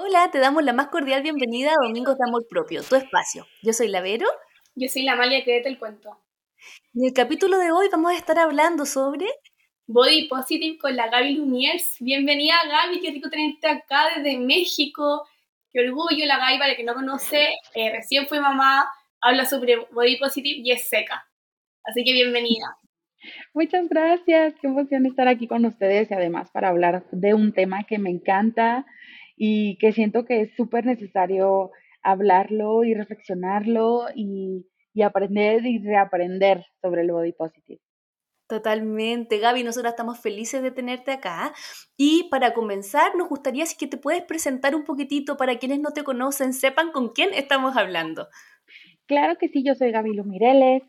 Hola, te damos la más cordial bienvenida a Domingos de Amor Propio, tu espacio. Yo soy la Vero. Yo soy la Amalia que el cuento. En el capítulo de hoy vamos a estar hablando sobre Body Positive con la Gaby Lumiers. Bienvenida Gaby, qué rico tenerte acá desde México. Qué orgullo la Gaby, para que no conoce, eh, recién fue mamá, habla sobre Body Positive y es seca. Así que bienvenida. Muchas gracias, qué emoción estar aquí con ustedes y además para hablar de un tema que me encanta y que siento que es súper necesario hablarlo y reflexionarlo y, y, aprender y reaprender sobre el body positive. Totalmente, Gaby, nosotros estamos felices de tenerte acá. Y para comenzar, nos gustaría si que te puedes presentar un poquitito para quienes no te conocen, sepan con quién estamos hablando. Claro que sí, yo soy Gaby Lumireles,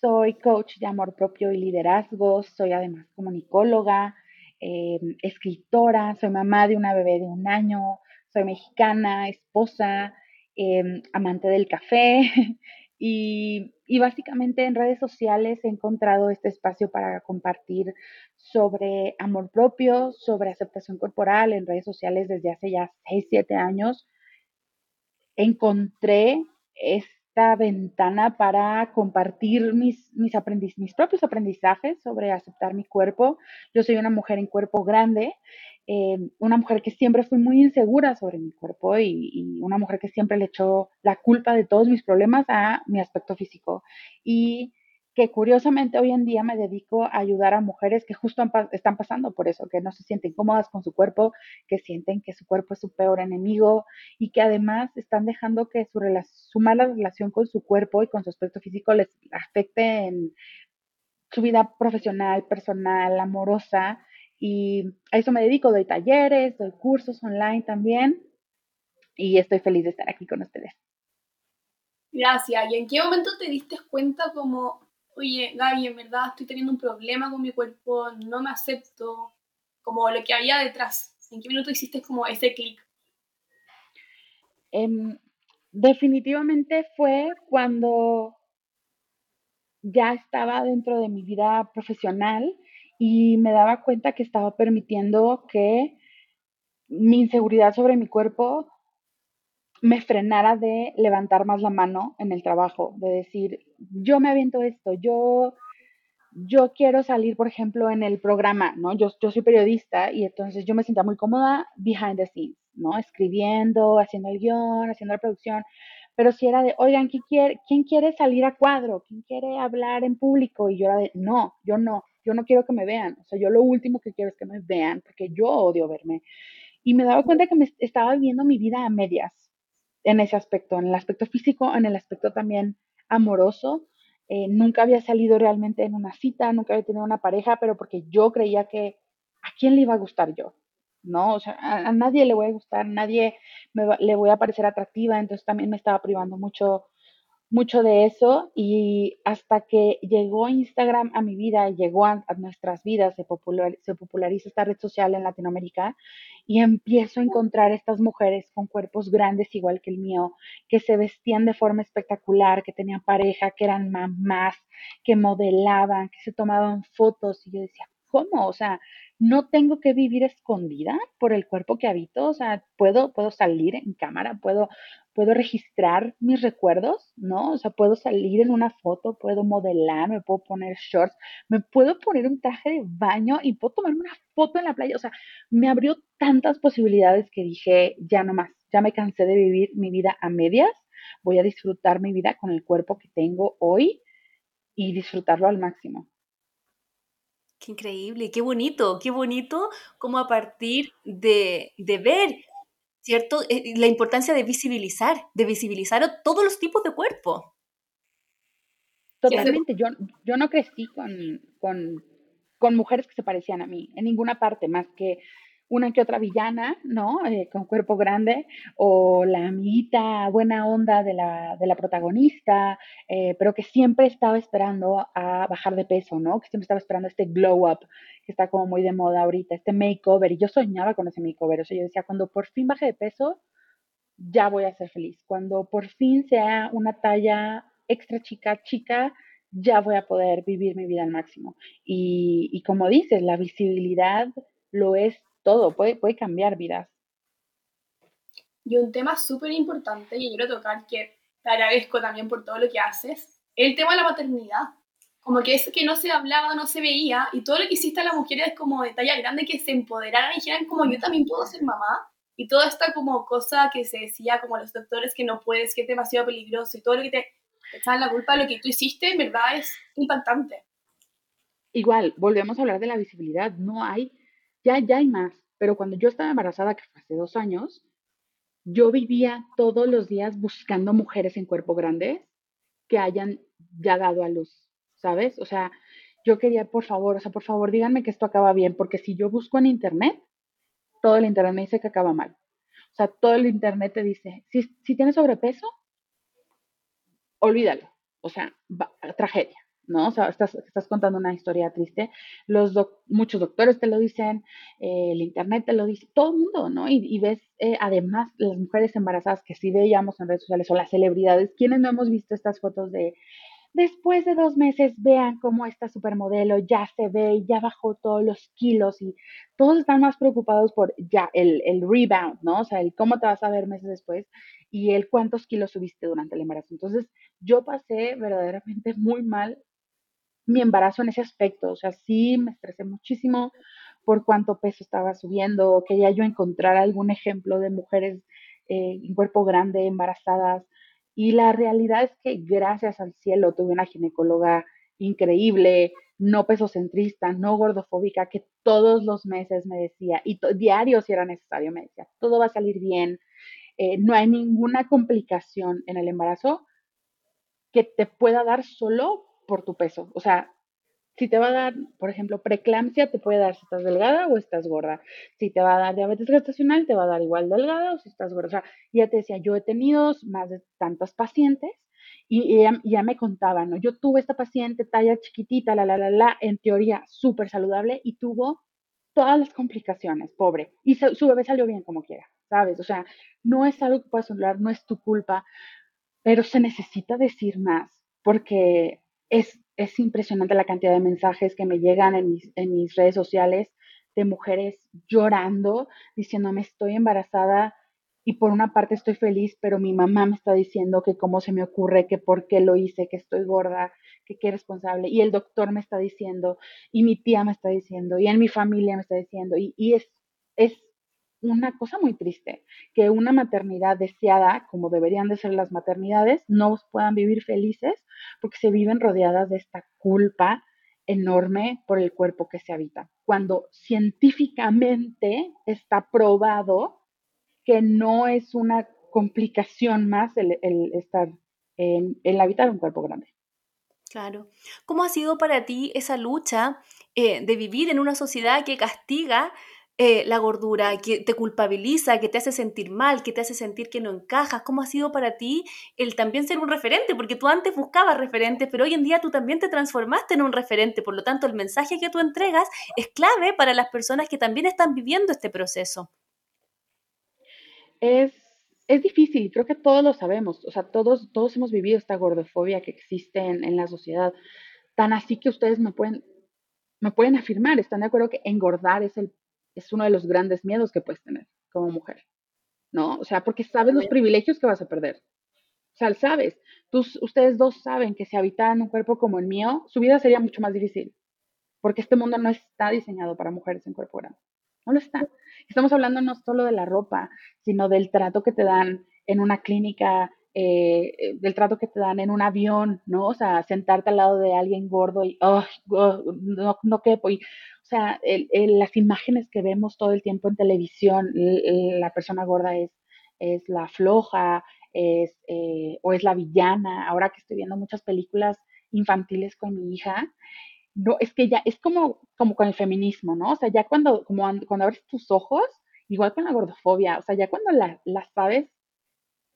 soy coach de amor propio y liderazgo, soy además comunicóloga, eh, escritora, soy mamá de una bebé de un año, soy mexicana, esposa, em, amante del café y, básicamente en redes sociales he encontrado este espacio para compartir sobre amor propio, sobre aceptación corporal en redes sociales desde hace ya 6, 7 años. Encontré ventana para compartir mis, mis, mis propios aprendizajes sobre aceptar mi cuerpo. Yo soy una mujer en cuerpo grande, eh, una mujer que siempre fui muy insegura sobre mi cuerpo y, y, una mujer que siempre le echó la culpa de todos mis problemas a mi aspecto físico. Y que curiosamente hoy en día me dedico a ayudar a mujeres que justo están pasando por eso, que no se sienten cómodas con su cuerpo, que sienten que su cuerpo es su peor enemigo y que además están dejando que su, su mala relación con su cuerpo y con su aspecto físico les afecte en su vida profesional, personal, amorosa. Y a eso me dedico, doy talleres, doy cursos online también y estoy feliz de estar aquí con ustedes. Gracias. ¿Y en qué momento te diste cuenta como oye, Gaby, en verdad estoy teniendo un problema con mi cuerpo, no me acepto, como lo que había detrás. ¿En qué minuto hiciste como ese clic? Em, definitivamente fue cuando ya estaba dentro de mi vida profesional y me daba cuenta que estaba permitiendo que mi inseguridad sobre mi cuerpo me frenara de levantar más la mano en el trabajo, de decir, yo me aviento esto, yo, yo quiero salir, por ejemplo, en el programa, ¿no? Yo, yo soy periodista y entonces yo me sentía muy cómoda behind the scenes, ¿no? Escribiendo, haciendo el guion, haciendo la producción, pero si era de, oigan, ¿quién quiere, ¿quién quiere salir a cuadro? ¿Quién quiere hablar en público? Y yo era de, no, yo no, yo no quiero que me vean, o sea, yo lo último que quiero es que me vean, porque yo odio verme. Y me daba cuenta que me estaba viviendo mi vida a medias, en ese aspecto, en el aspecto físico, en el aspecto también amoroso. Eh, nunca había salido realmente en una cita, nunca había tenido una pareja, pero porque yo creía que a quién le iba a gustar yo, ¿no? O sea, a, nadie le voy a gustar, a nadie me le voy a parecer atractiva, entonces también me estaba privando mucho mucho de eso y hasta que llegó Instagram a mi vida, llegó a, nuestras vidas, se, se populariza esta red social en Latinoamérica y empiezo a encontrar estas mujeres con cuerpos grandes igual que el mío, que se vestían de forma espectacular, que tenían pareja, que eran mamás, que modelaban, que se tomaban fotos y yo decía, ¿cómo? O sea, no tengo que vivir escondida por el cuerpo que habito, o sea, puedo, puedo salir en cámara, puedo, puedo registrar mis recuerdos, ¿no? O sea, puedo salir en una foto, puedo modelar, me puedo poner shorts, me puedo poner un traje de baño y puedo tomar una foto en la playa, o sea, me abrió tantas posibilidades que dije, ya no más, ya me cansé de vivir mi vida a medias, voy a disfrutar mi vida con el cuerpo que tengo hoy y disfrutarlo al máximo. Qué increíble, qué bonito, qué bonito como a partir de, de ver, ¿cierto? Eh, la importancia de visibilizar, de visibilizar todos los tipos de cuerpo. Totalmente, yo, yo no crecí con, con, con mujeres que se parecían a mí, en ninguna parte, más que una que otra villana, ¿no? Eh, con cuerpo grande, o la amiguita buena onda de la, de la protagonista, eh, pero que siempre estaba esperando a bajar de peso, ¿no? Que siempre estaba esperando este glow up, que está como muy de moda ahorita, este makeover, y yo soñaba con ese makeover, o sea, yo decía, cuando por fin baje de peso, ya voy a ser feliz, cuando por fin sea una talla extra chica, chica, ya voy a poder vivir mi vida al máximo. Y, y como dices, la visibilidad lo es todo, puede, puede cambiar vidas. Y un tema súper importante, y quiero tocar, que te agradezco también por todo lo que haces, el tema de la maternidad. Como que eso que no se hablaba, no se veía, y todo lo que hiciste a las mujeres como de talla grande que se empoderaran y dijeran como yo también puedo ser mamá. Y toda esta como cosa que se decía como los doctores que no puedes, que es demasiado peligroso y todo lo que te echaban la culpa de lo que tú hiciste, en verdad es impactante. Igual, volvemos a hablar de la visibilidad. No hay, ya, ya hay más. Pero cuando yo estaba embarazada, que fue hace dos años, yo vivía todos los días buscando mujeres en cuerpo grande que hayan ya dado a luz, ¿sabes? O sea, yo quería, por favor, o sea, por favor, díganme que esto acaba bien, porque si yo busco en internet, todo el internet me dice que acaba mal. O sea, todo el internet te dice, si, si tienes sobrepeso, olvídalo. O sea, tragedia. ¿No? O sea, estás, estás contando una historia triste. Los muchos doctores te lo dicen, eh, el internet te lo dice, todo el mundo, ¿no? Y, ves, eh, además, las mujeres embarazadas que sí veíamos en redes sociales o las celebridades, quienes no hemos visto estas fotos de después de dos meses, vean cómo esta supermodelo ya se ve, ya bajó todos los kilos y todos están más preocupados por ya el, el rebound, ¿no? O sea, el cómo te vas a ver meses después y el cuántos kilos subiste durante el embarazo. Entonces, yo pasé verdaderamente muy mal mi embarazo en ese aspecto. O sea, sí me estresé muchísimo por cuánto peso estaba subiendo. Quería yo encontrar algún ejemplo de mujeres eh, en cuerpo grande, embarazadas. Y la realidad es que gracias al cielo tuve una ginecóloga increíble, no pesocentrista, no gordofóbica, que todos los meses me decía, y diario si era necesario, me decía, todo va a salir bien, eh, no hay ninguna complicación en el embarazo que te pueda dar solo por tu peso. O sea, si te va a dar, por ejemplo, preeclampsia, te puede dar si estás delgada o estás gorda. Si te va a dar diabetes gestacional, te va a dar igual delgada o si estás gorda. O sea, ya te decía, yo he tenido más de tantas pacientes y, ya, me contaban, ¿no? Yo tuve esta paciente talla chiquitita, la, la, la, la, en teoría súper saludable y tuvo todas las complicaciones, pobre. Y su, bebé salió bien como quiera, ¿sabes? O sea, no es algo que puedas hablar, no es tu culpa, pero se necesita decir más porque es, es impresionante la cantidad de mensajes que me llegan en mis, en mis redes sociales de mujeres llorando, diciéndome estoy embarazada y por una parte estoy feliz, pero mi mamá me está diciendo que cómo se me ocurre, que por qué lo hice, que estoy gorda, que qué responsable, y el doctor me está diciendo, y mi tía me está diciendo, y en mi familia me está diciendo, y, y es, es una cosa muy triste, que una maternidad deseada, como deberían de ser las maternidades, no puedan vivir felices porque se viven rodeadas de esta culpa enorme por el cuerpo que se habita, cuando científicamente está probado que no es una complicación más el, estar en el habitar un cuerpo grande. Claro. ¿Cómo ha sido para ti esa lucha eh, de vivir en una sociedad que castiga eh, la gordura, que te culpabiliza, que te hace sentir mal, que te hace sentir que no encajas? ¿Cómo ha sido para ti el también ser un referente? Porque tú antes buscabas referentes, pero hoy en día tú también te transformaste en un referente. Por lo tanto, el mensaje que tú entregas es clave para las personas que también están viviendo este proceso. Es, es difícil, creo que todos lo sabemos. O sea, todos, todos hemos vivido esta gordofobia que existe en, en la sociedad. Tan así que ustedes me pueden, me pueden afirmar, están de acuerdo que engordar es el es uno de los grandes miedos que puedes tener como mujer, ¿no? O sea, porque sabes los privilegios que vas a perder. O sea, sabes, tú, ustedes dos saben que si habitaran un cuerpo como el mío, su vida sería mucho más difícil, porque este mundo no está diseñado para mujeres en cuerpo grande. No lo está. Estamos hablando no solo de la ropa, sino del trato que te dan en una clínica, eh, eh, del trato que te dan en un avión, ¿no? O sea, sentarte al lado de alguien gordo y, oh, no, no quepo. Y, o sea, las imágenes que vemos todo el tiempo en televisión, la persona gorda es, es la floja, es, eh, o es la villana. Ahora que estoy viendo muchas películas infantiles con mi hija, no, es que ya es como, como con el feminismo, ¿no? O sea, ya cuando, como cuando abres tus ojos, igual con la gordofobia, o sea, ya cuando la, la sabes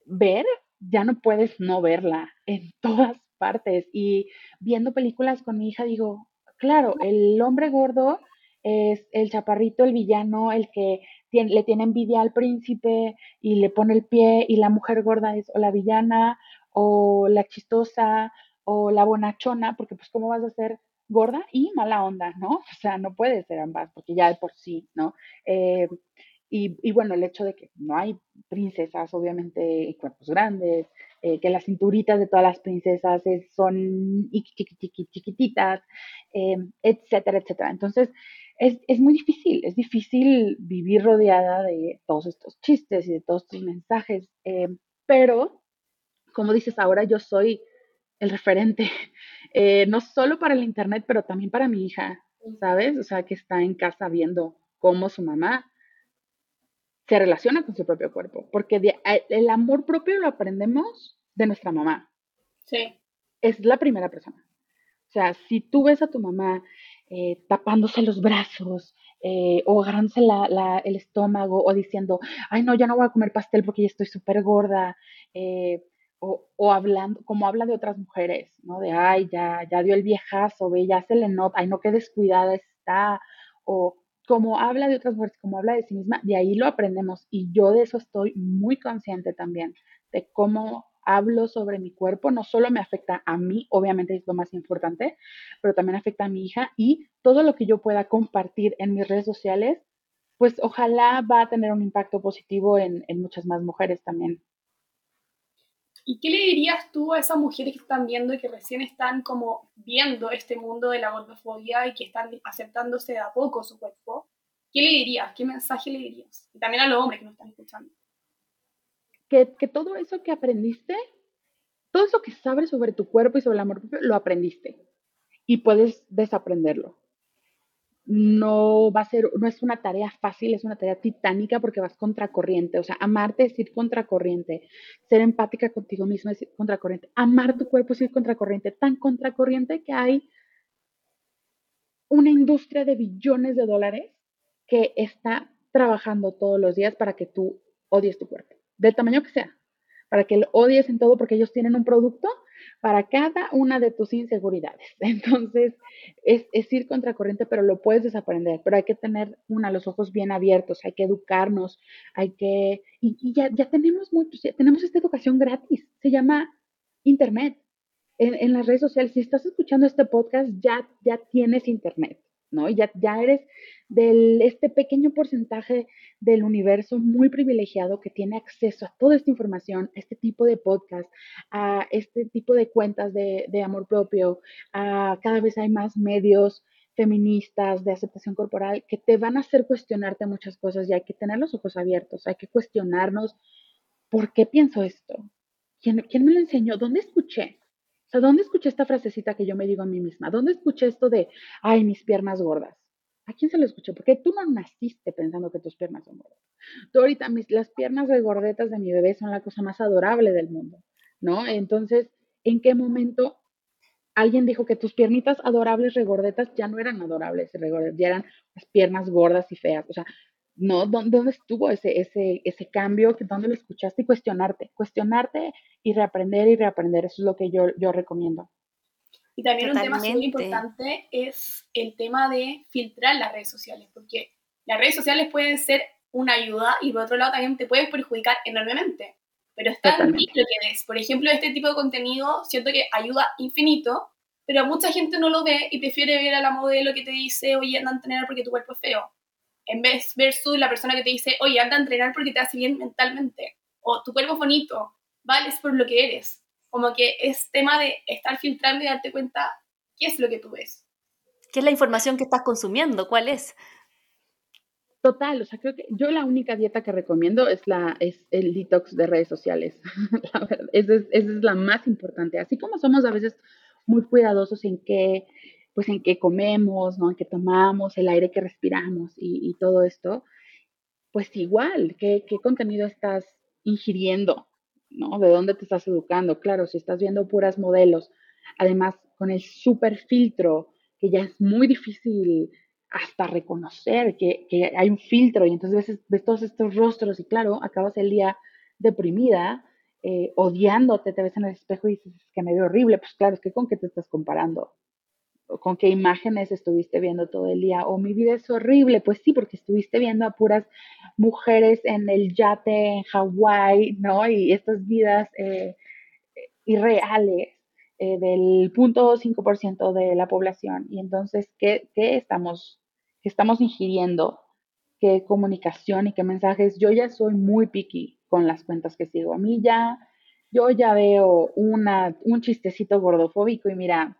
ver, ya no puedes no verla en todas partes. Y viendo películas con mi hija digo, Claro, el hombre gordo es el chaparrito, el villano, el que le tiene envidia al príncipe y le pone el pie, y la mujer gorda es o la villana, o la chistosa, o la bonachona, porque pues cómo vas a ser gorda y mala onda, ¿no? O sea, no puede ser ambas, porque ya de por sí, ¿no? Eh, y, bueno, el hecho de que no hay princesas, obviamente, y cuerpos grandes, eh, que las cinturitas de todas las princesas son chiquititas, eh, etcétera, etcétera. Entonces, es, es, muy difícil, es difícil vivir rodeada de todos estos chistes y de todos estos mensajes, eh, pero, como dices, ahora yo soy el referente, no solo para el Internet, pero también para mi hija, ¿sabes? O sea, que está en casa viendo cómo su mamá se relaciona con su propio cuerpo, porque el amor propio lo aprendemos de nuestra mamá. Sí. Es la primera persona. O sea, si tú ves a tu mamá eh, tapándose los brazos eh, o agarrándose el estómago o diciendo, ay no, ya no voy a comer pastel porque ya estoy súper gorda, eh, o, o, hablando, como habla de otras mujeres, ¿no? De, ay, ya, ya dio el viejazo, ve, ya se le nota, ay no, qué descuidada está, o como habla de otras mujeres, como habla de sí misma, de ahí lo aprendemos. Y yo de eso estoy muy consciente también, de cómo hablo sobre mi cuerpo, no solo me afecta a mí, obviamente es lo más importante, pero también afecta a mi hija y todo lo que yo pueda compartir en mis redes sociales, pues ojalá va a tener un impacto positivo en, en muchas más mujeres también. ¿Y qué le dirías tú a esas mujeres que están viendo y que recién están como viendo este mundo de la gordofobia y que están aceptándose a poco su cuerpo? ¿Qué le dirías? ¿Qué mensaje le dirías? Y también a los hombres que nos están escuchando. Que, que todo eso que aprendiste, todo eso que sabes sobre tu cuerpo y sobre el amor propio, lo aprendiste. Y puedes desaprenderlo no va a ser, no es una tarea fácil, es una tarea titánica porque vas contracorriente. O sea, amarte es ir contracorriente. Ser empática contigo mismo es ir contracorriente. Amar tu cuerpo es ir contracorriente. Tan contracorriente que hay una industria de billones de dólares que está trabajando todos los días para que tú odies tu cuerpo, del tamaño que sea, para que lo odies en todo porque ellos tienen un producto para cada una de tus inseguridades. Entonces, es, es, ir contracorriente, pero lo puedes desaprender, pero hay que tener una, los ojos bien abiertos, hay que educarnos, hay que, y, ya, ya, tenemos muchos, ya tenemos esta educación gratis, se llama Internet. En, en, las redes sociales, si estás escuchando este podcast, ya, ya tienes Internet. ¿No? Ya, ya eres de este pequeño porcentaje del universo muy privilegiado que tiene acceso a toda esta información, a este tipo de podcast, a este tipo de cuentas de, de amor propio, a cada vez hay más medios feministas de aceptación corporal que te van a hacer cuestionarte muchas cosas y hay que tener los ojos abiertos, hay que cuestionarnos por qué pienso esto, quién, quién me lo enseñó, dónde escuché, sea, ¿dónde escuché esta frasecita que yo me digo a mí misma? ¿Dónde escuché esto de, ay, mis piernas gordas? ¿A quién se lo escuchó? Porque tú no naciste pensando que tus piernas son gordas. Tú ahorita, las piernas regordetas de mi bebé son la cosa más adorable del mundo, ¿no? Entonces, ¿en qué momento alguien dijo que tus piernitas adorables regordetas ya no eran adorables, ya eran las piernas gordas y feas? O sea, ¿no? ¿Dónde, estuvo ese, ese, ese cambio? ¿Dónde lo escuchaste? Y cuestionarte, cuestionarte y reaprender y reaprender. Eso es lo que yo, yo recomiendo. Y también un tema muy importante es el tema de filtrar las redes sociales, porque las redes sociales pueden ser una ayuda y por otro lado también te pueden perjudicar enormemente. Pero está en ti lo que ves. Por ejemplo, este tipo de contenido siento que ayuda infinito, pero mucha gente no lo ve y prefiere ver a la modelo que te dice, oye, anda a entrenar porque tu cuerpo es feo en vez versus la persona que te dice, oye, anda a entrenar porque te hace bien mentalmente, o tu cuerpo es bonito, vales por lo que eres. Como que es tema de estar filtrando y darte cuenta qué es lo que tú ves. ¿Qué es la información que estás consumiendo? ¿Cuál es? Total, o sea, creo que yo la única dieta que recomiendo es, la, es el detox de redes sociales. la verdad, esa es, esa es la más importante. Así como somos a veces muy cuidadosos en qué pues en qué comemos, ¿no? En qué tomamos, el aire que respiramos y, todo esto, pues igual, ¿qué, ¿qué, contenido estás ingiriendo, ¿no? ¿De dónde te estás educando? Claro, si estás viendo puras modelos, además con el super filtro, que ya es muy difícil hasta reconocer que, que hay un filtro y entonces ves, ves, todos estos rostros y claro, acabas el día deprimida, eh, odiándote, te ves en el espejo y dices que me veo horrible, pues claro, es que con qué te estás comparando, con qué imágenes estuviste viendo todo el día, o mi vida es horrible, pues sí, porque estuviste viendo a puras mujeres en el yate en Hawái, ¿no? Y estas vidas eh, irreales eh, del 0.5% de la población. Y entonces, ¿qué, estamos, qué estamos ingiriendo? qué comunicación y qué mensajes. Yo ya soy muy picky con las cuentas que sigo. A mí ya, yo ya veo una, un chistecito gordofóbico y mira,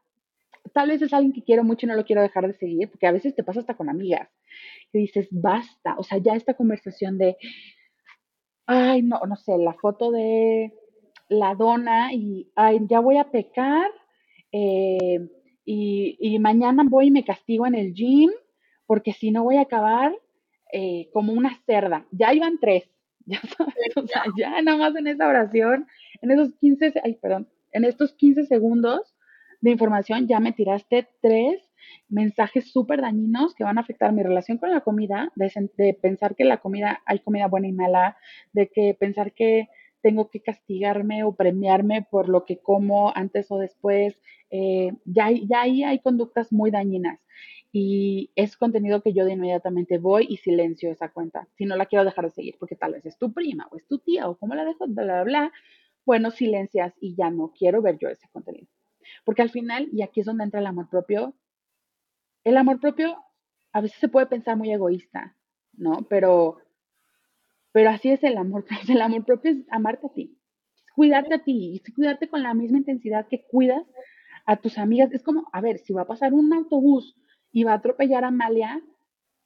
tal vez es alguien que quiero mucho y no lo quiero dejar de seguir, porque a veces te pasa hasta con amigas, que dices, basta, o sea, ya esta conversación de, ay, no, no sé, la foto de la dona y, ay, ya voy a pecar eh, y, y, mañana voy y me castigo en el gym, porque si no voy a acabar eh, como una cerda. Ya iban tres, ya sabes, o sea, ya nada más en esa oración, en esos 15, ay, perdón, en estos 15 segundos de información ya me tiraste tres mensajes súper dañinos que van a afectar mi relación con la comida, de, pensar que la comida, hay comida buena y mala, de que pensar que tengo que castigarme o premiarme por lo que como antes o después. Eh, ya, ya ahí hay conductas muy dañinas y es contenido que yo de inmediatamente voy y silencio esa cuenta. Si no la quiero dejar de seguir porque tal vez es tu prima o es tu tía o cómo la dejo, bla, bla, bla, bueno, silencias y ya no quiero ver yo ese contenido. Porque al final, y aquí es donde entra el amor propio, el amor propio a veces se puede pensar muy egoísta, ¿no? Pero, pero así es el amor propio. El amor propio es amarte a ti, cuidarte a ti y cuidarte con la misma intensidad que cuidas a tus amigas. Es como, a ver, si va a pasar un autobús y va a atropellar a Amalia,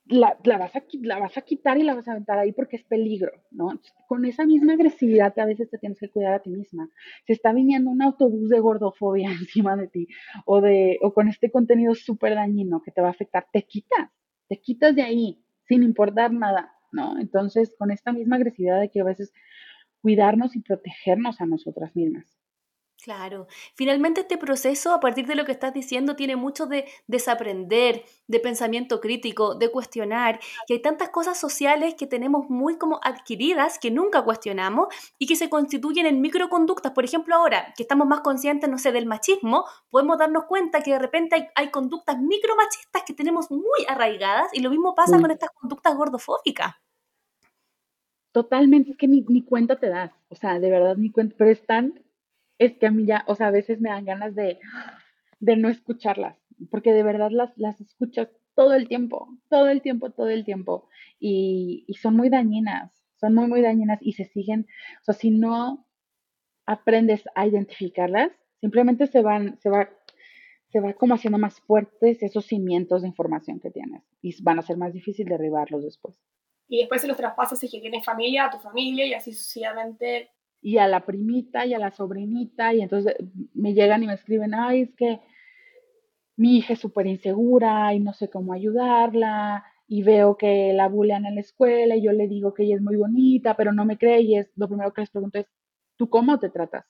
la, vas a, la vas a quitar y la vas a aventar ahí porque es peligro, ¿no? Con esa misma agresividad a veces te tienes que cuidar a ti misma. Si está viniendo un autobús de gordofobia encima de ti o, de, o con este contenido súper dañino que te va a afectar, te quitas, te quitas de ahí sin importar nada, ¿no? Entonces, con esta misma agresividad de que a veces cuidarnos y protegernos a nosotras mismas. Claro. Finalmente este proceso, a partir de lo que estás diciendo, tiene mucho de desaprender, de pensamiento crítico, de cuestionar. Y hay tantas cosas sociales que tenemos muy como adquiridas que nunca cuestionamos y que se constituyen en microconductas. Por ejemplo, ahora que estamos más conscientes, no sé, del machismo, podemos darnos cuenta que de repente hay, hay conductas micromachistas que tenemos muy arraigadas y lo mismo pasa con estas conductas gordofóbicas. Totalmente, es que ni, ni cuenta te das, o sea, de verdad ni cuenta, pero están es que a mí ya, o sea, a veces me dan ganas de, de no escucharlas, porque de verdad las, las escucho todo el tiempo, todo el tiempo, todo el tiempo, y, y son muy dañinas, son muy, muy dañinas y se siguen, o sea, si no aprendes a identificarlas, simplemente se van, se va, se va como haciendo más fuertes esos cimientos de información que tienes y van a ser más difícil derribarlos después. Y después se los traspasas si que tienes familia, a tu familia y así sucesivamente y a la primita y a la sobrinita y entonces me llegan y me escriben, ay, es que mi hija es súper insegura y no sé cómo ayudarla y veo que la bullean en la escuela y yo le digo que ella es muy bonita, pero no me cree y es lo primero que les pregunto es, ¿tú cómo te tratas?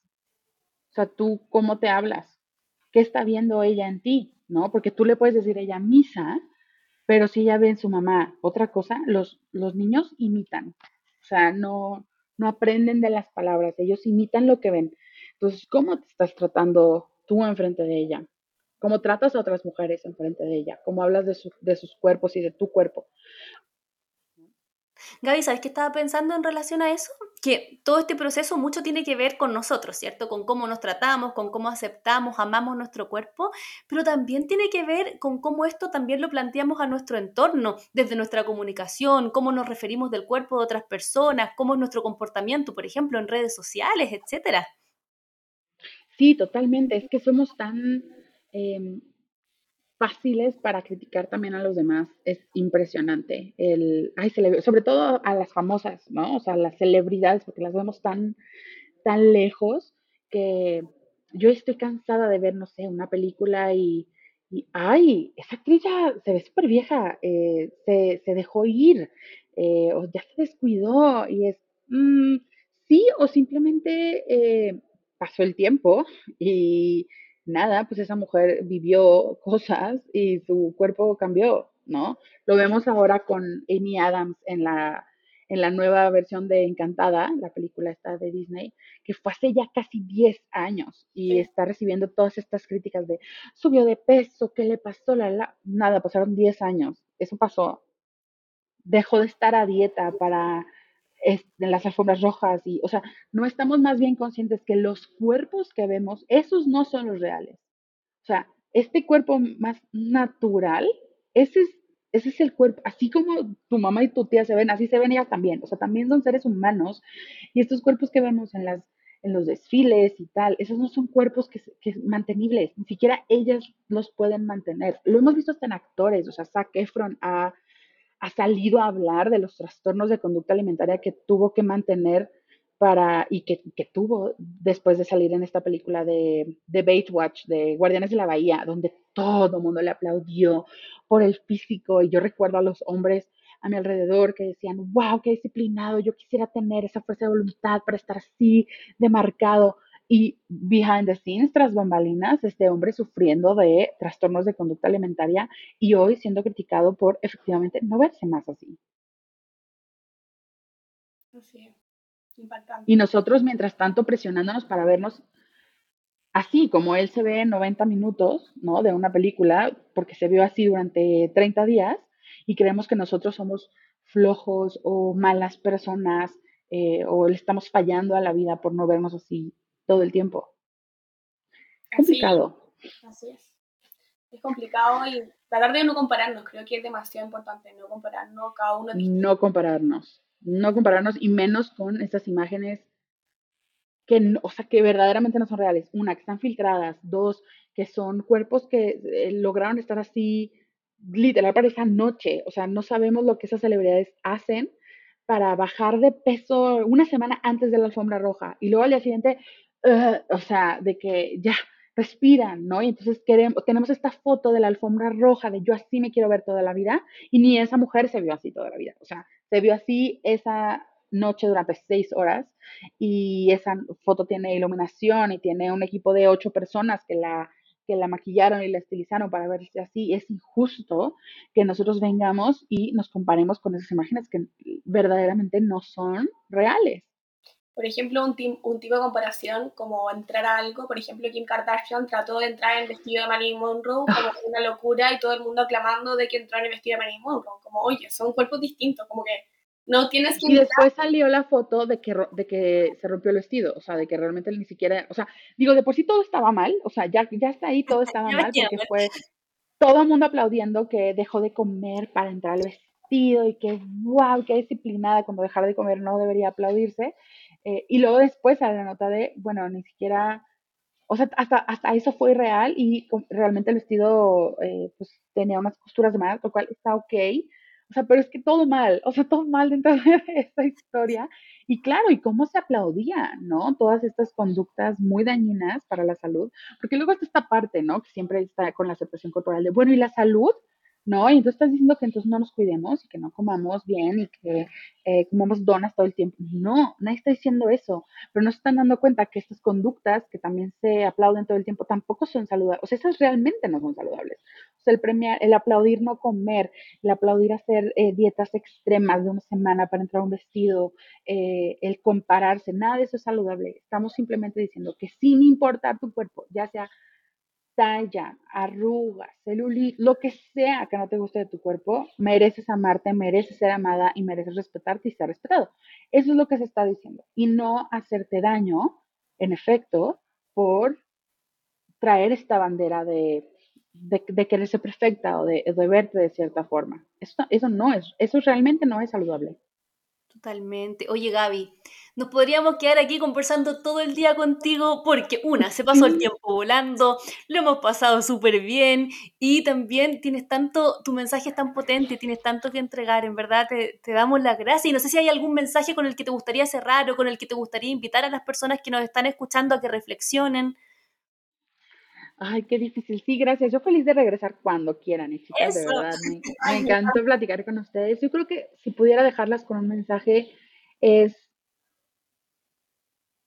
O sea, ¿tú cómo te hablas? ¿Qué está viendo ella en ti? ¿No? Porque tú le puedes decir a ella misa, pero si ella ve en su mamá otra cosa, los, los niños imitan. O sea, no, no aprenden de las palabras, ellos imitan lo que ven. Entonces, ¿cómo te estás tratando tú enfrente de ella? ¿Cómo tratas a otras mujeres enfrente de ella? ¿Cómo hablas de, de sus cuerpos y de tu cuerpo? Gaby, ¿sabes qué estaba pensando en relación a eso? Que todo este proceso mucho tiene que ver con nosotros, ¿cierto? Con cómo nos tratamos, con cómo aceptamos, amamos nuestro cuerpo, pero también tiene que ver con cómo esto también lo planteamos a nuestro entorno, desde nuestra comunicación, cómo nos referimos del cuerpo de otras personas, cómo es nuestro comportamiento, por ejemplo, en redes sociales, etcétera. Sí, totalmente. Es que somos tan em, fáciles para criticar también a los demás es impresionante. El, ay, sobre todo a las famosas, ¿no? O sea, las celebridades, porque las vemos tan, tan lejos que yo estoy cansada de ver, no sé, una película y, y ay, esa actriz ya se ve súper vieja, eh, se, se, dejó ir, eh, o ya se descuidó, y es, mm, sí, o simplemente eh, pasó el tiempo y nada, pues esa mujer vivió cosas y su cuerpo cambió, ¿no? Lo vemos ahora con Amy Adams en la, en la nueva versión de Encantada, la película esta de Disney, que fue hace ya casi 10 años y está recibiendo todas estas críticas de subió de peso, ¿qué le pasó? La, la? Nada, pasaron 10 años, eso pasó. Dejó de estar a dieta para en las alfombras rojas y, o sea, no estamos más bien conscientes que los cuerpos que vemos, esos no son los reales. O sea, este cuerpo más natural, ese es, ese es el cuerpo, así como tu mamá y tu tía se ven, así se ven ellas también, o sea, también son seres humanos y estos cuerpos que vemos en las en los desfiles y tal, esos no son cuerpos que, que mantenibles, ni siquiera ellas los pueden mantener. Lo hemos visto hasta en actores, o sea, Zac Efron ha, ha salido a hablar de los trastornos de conducta alimentaria que tuvo que mantener para, y que, que, tuvo después de salir en esta película de, de Bait Watch, de Guardianes de la Bahía, donde todo mundo le aplaudió por el físico. Y yo recuerdo a los hombres a mi alrededor que decían, wow, qué disciplinado, yo quisiera tener esa fuerza de voluntad para estar así de marcado. Y behind the scenes, tras bambalinas, este hombre sufriendo de trastornos de conducta alimentaria y hoy siendo criticado por efectivamente no verse más así. Así y nosotros, mientras tanto, presionándonos para vernos así, como él se ve en 90 minutos, ¿no? De una película, porque se vio así durante 30 días, y creemos que nosotros somos flojos o malas personas, eh, o le estamos fallando a la vida por no vernos así todo el tiempo. Es complicado. Así es. Es complicado y tratar de no compararnos, creo que es demasiado importante no compararnos, cada uno. No compararnos no compararnos y menos con estas imágenes que, o sea, que verdaderamente no son reales. Una, que están filtradas. Dos, que son cuerpos que eh, lograron estar así literal para esa noche. O sea, no sabemos lo que esas celebridades hacen para bajar de peso una semana antes de la alfombra roja. Y luego al día siguiente, o sea, de que ya respiran, ¿no? Y entonces queremos, tenemos esta foto de la alfombra roja de yo así me quiero ver toda la vida y ni esa mujer se vio así toda la vida. O sea, se vio así esa noche durante seis horas y esa foto tiene iluminación y tiene un equipo de ocho personas que la, que la maquillaron y la estilizaron para verse así. Es injusto que nosotros vengamos y nos comparemos con esas imágenes que verdaderamente no son reales. Por ejemplo, un, un tipo de comparación como entrar a algo, por ejemplo, Kim Kardashian trató de entrar en el vestido de Marilyn Monroe como una locura y todo el mundo aclamando de que entró en el vestido de Marilyn Monroe, como, oye, son cuerpos distintos, como que no tienes que... Y después salió la foto de que, de que se rompió el vestido, o sea, de que realmente ni siquiera, o sea, digo, de por sí todo estaba mal, o sea, ya, ya está ahí, todo estaba mal, porque fue todo el mundo aplaudiendo que dejó de comer para entrar al vestido y que, wow, qué disciplinada, cuando dejar de comer no debería aplaudirse. Eh, y luego después a la nota de, bueno, ni siquiera, o sea, hasta, hasta eso fue real y realmente el vestido eh, pues tenía unas costuras mal, lo cual está ok. O sea, pero es que todo mal, o sea, todo mal dentro de esta historia. Y claro, y cómo se aplaudía, ¿no? Todas estas conductas muy dañinas para la salud, porque luego está esta parte, ¿no? Que siempre está con la aceptación corporal de, bueno, ¿y la salud? ¿No? Y entonces estás diciendo que entonces no nos cuidemos y que no comamos bien y que eh, comamos donas todo el tiempo. No, nadie está diciendo eso, pero no se están dando cuenta que estas conductas que también se aplauden todo el tiempo tampoco son saludables. O sea, esas realmente no son saludables. O sea, el premiar, el aplaudir no comer, el aplaudir hacer eh, dietas extremas de una semana para entrar a un vestido, eh, el compararse, nada de eso es saludable. Estamos simplemente diciendo que sin importar tu cuerpo, ya sea talla, arrugas, celulitis, lo que sea que no te guste de tu cuerpo, mereces amarte, mereces ser amada y mereces respetarte y ser respetado. Eso es lo que se está diciendo. Y no hacerte daño, en efecto, por traer esta bandera de, de, querer ser perfecta o de, de, verte de cierta forma. Eso, eso no es, eso realmente no es saludable. Totalmente. Oye, Gaby, nos podríamos quedar aquí conversando todo el día contigo porque, una, se pasó el tiempo volando, lo hemos pasado súper bien y también tienes tanto, tu mensaje es tan potente, tienes tanto que entregar, en verdad te, te damos las gracias y no sé si hay algún mensaje con el que te gustaría cerrar o con el que te gustaría invitar a las personas que nos están escuchando a que reflexionen. Ay, qué difícil. Sí, gracias. Yo feliz de regresar cuando quieran, y chicas, de verdad. Me, me encanta platicar con ustedes. Yo creo que si pudiera dejarlas con un mensaje es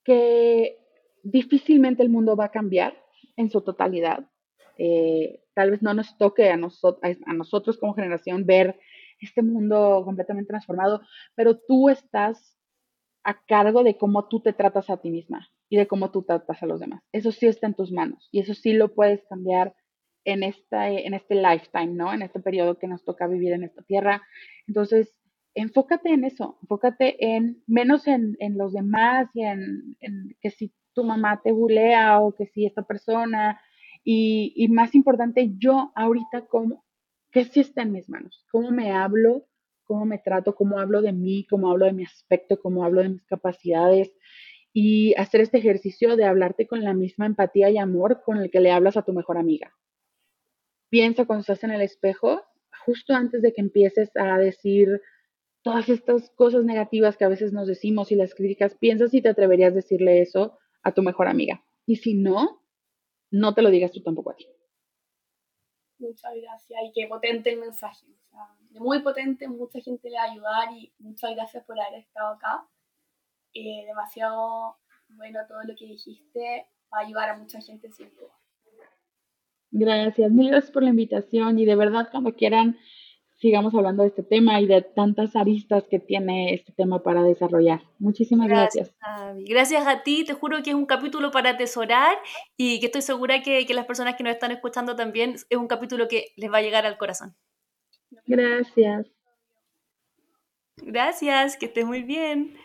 que difícilmente el mundo va a cambiar en su totalidad. Eh, tal vez no nos toque a, a nosotros como generación ver este mundo completamente transformado, pero tú estás a cargo de cómo tú te tratas a ti misma y de cómo tú tratas a los demás. Eso sí está en tus manos y eso sí lo puedes cambiar en, esta, en este lifetime, ¿no? En este periodo que nos toca vivir en esta tierra. Entonces, enfócate en eso, enfócate en menos en, los demás y en, que si tu mamá te bulea o que si esta persona y, y más importante, yo ahorita cómo, ¿qué sí está en mis manos? ¿Cómo me hablo? ¿Cómo me trato? ¿Cómo hablo de mí? ¿Cómo hablo de mi aspecto? ¿Cómo hablo de mis capacidades? Y hacer este ejercicio de hablarte con la misma empatía y amor con el que le hablas a tu mejor amiga. Piensa cuando estás en el espejo, justo antes de que empieces a decir todas estas cosas negativas que a veces nos decimos y las críticas, piensa si te atreverías a decirle eso a tu mejor amiga. Y si no, no te lo digas tú tampoco a ti. Muchas gracias y qué potente el mensaje. muy potente, mucha gente le va a ayudar y muchas gracias por haber estado acá. Eh, demasiado bueno todo lo que dijiste, va a ayudar a mucha gente sin duda. Gracias, mil gracias por la invitación y de verdad cuando quieran sigamos hablando de este tema y de tantas aristas que tiene este tema para desarrollar. Muchísimas gracias. Gracias, a ti, te juro que es un capítulo para atesorar y que estoy segura que, que las personas que nos están escuchando también es un capítulo que les va a llegar al corazón. Gracias. Gracias, que estés muy bien.